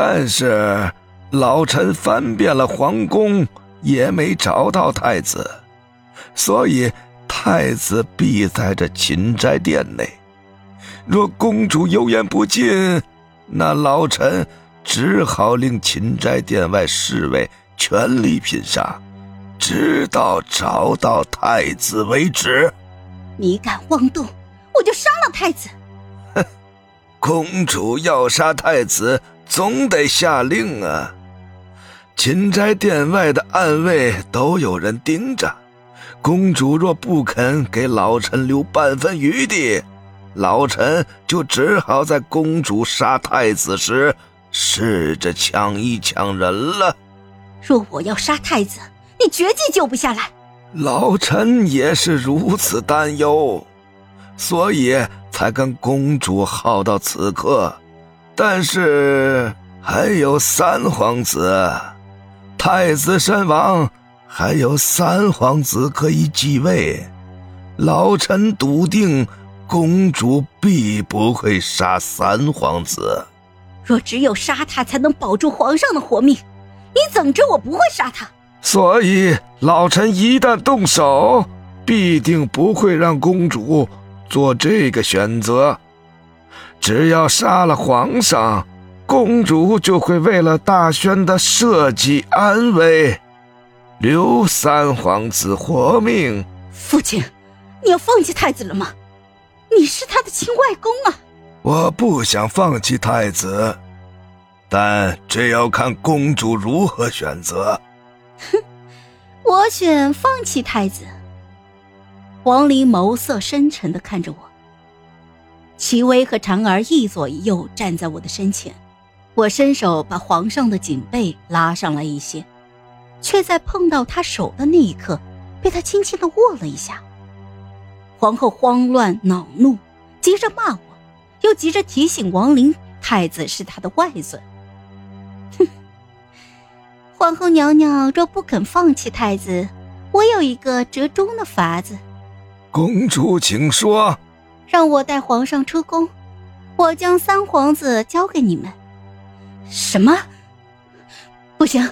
但是老臣翻遍了皇宫，也没找到太子，所以太子必在这秦斋殿内。若公主油盐不进，那老臣只好令秦斋殿外侍卫全力拼杀，直到找到太子为止。你敢妄动，我就杀了太子！哼，公主要杀太子，总得下令啊！秦斋殿外的暗卫都有人盯着，公主若不肯给老臣留半分余地。老臣就只好在公主杀太子时试着抢一抢人了。若我要杀太子，你绝技救不下来。老臣也是如此担忧，所以才跟公主耗到此刻。但是还有三皇子，太子身亡，还有三皇子可以继位。老臣笃定。公主必不会杀三皇子。若只有杀他才能保住皇上的活命，你怎知我不会杀他？所以老臣一旦动手，必定不会让公主做这个选择。只要杀了皇上，公主就会为了大宣的社稷安危，留三皇子活命。父亲，你要放弃太子了吗？你是他的亲外公啊！我不想放弃太子，但这要看公主如何选择。哼，我选放弃太子。王林眸色深沉的看着我。齐薇和婵儿一左一右站在我的身前，我伸手把皇上的颈背拉上来一些，却在碰到他手的那一刻，被他轻轻的握了一下。皇后慌乱恼怒，急着骂我，又急着提醒王林，太子是他的外孙。哼！皇后娘娘若不肯放弃太子，我有一个折中的法子。公主，请说。让我带皇上出宫，我将三皇子交给你们。什么？不行，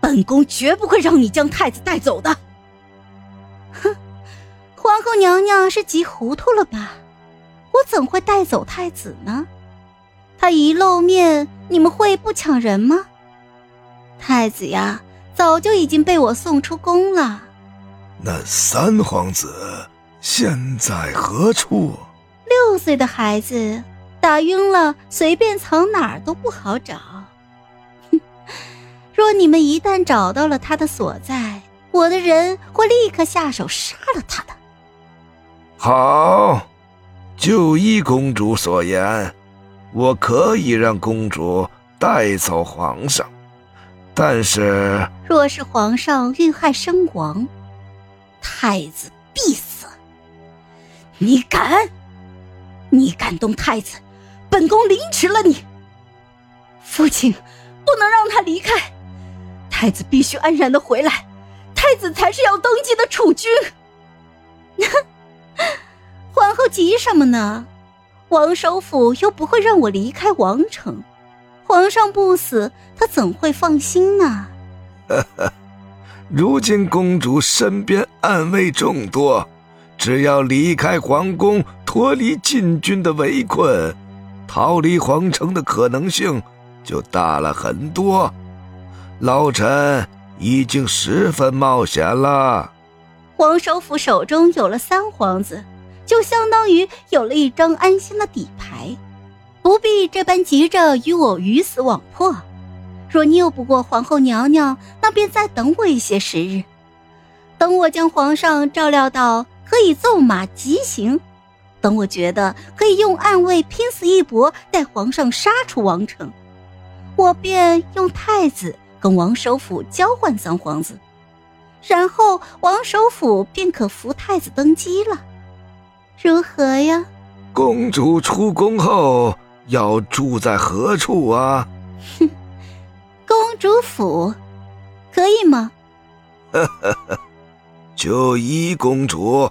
本宫绝不会让你将太子带走的。哼！皇后娘娘是急糊涂了吧？我怎会带走太子呢？他一露面，你们会不抢人吗？太子呀，早就已经被我送出宫了。那三皇子现在何处？六岁的孩子打晕了，随便藏哪儿都不好找。哼，若你们一旦找到了他的所在，我的人会立刻下手杀了他的。好，就依公主所言，我可以让公主带走皇上。但是，若是皇上遇害身亡，太子必死。你敢？你敢动太子，本宫凌迟了你！父亲，不能让他离开，太子必须安然的回来，太子才是要登基的储君。皇后急什么呢？王首府又不会让我离开王城，皇上不死，他怎会放心呢？如今公主身边暗卫众多，只要离开皇宫，脱离禁军的围困，逃离皇城的可能性就大了很多。老臣已经十分冒险了。王首府手中有了三皇子。就相当于有了一张安心的底牌，不必这般急着与我鱼死网破。若拗不过皇后娘娘，那便再等我一些时日，等我将皇上照料到可以纵马疾行，等我觉得可以用暗卫拼死一搏，带皇上杀出王城，我便用太子跟王首府交换三皇子，然后王首府便可扶太子登基了。如何呀？公主出宫后要住在何处啊？哼，公主府，可以吗？呵呵呵，就依公主。